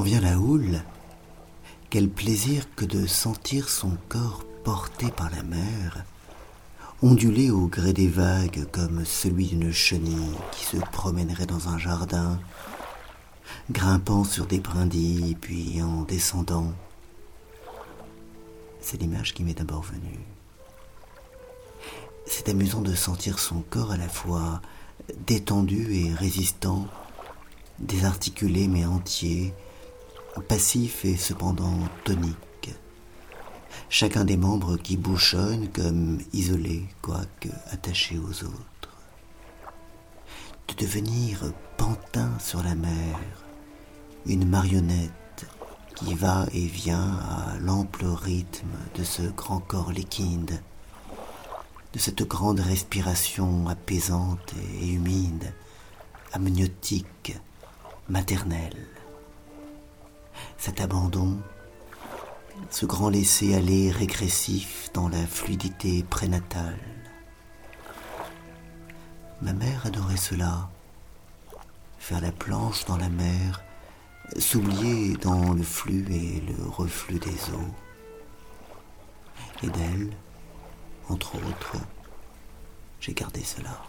Vient la houle, quel plaisir que de sentir son corps porté par la mer, onduler au gré des vagues comme celui d'une chenille qui se promènerait dans un jardin, grimpant sur des brindilles puis en descendant. C'est l'image qui m'est d'abord venue. C'est amusant de sentir son corps à la fois détendu et résistant, désarticulé mais entier, passif et cependant tonique. Chacun des membres qui bouchonnent comme isolés, quoique attachés aux autres. De devenir pantin sur la mer, une marionnette qui va et vient à l'ample rythme de ce grand corps liquide, de cette grande respiration apaisante et humide, amniotique, maternelle. Abandon, ce grand laisser-aller régressif dans la fluidité prénatale. Ma mère adorait cela, faire la planche dans la mer, s'oublier dans le flux et le reflux des eaux. Et d'elle, entre autres, j'ai gardé cela.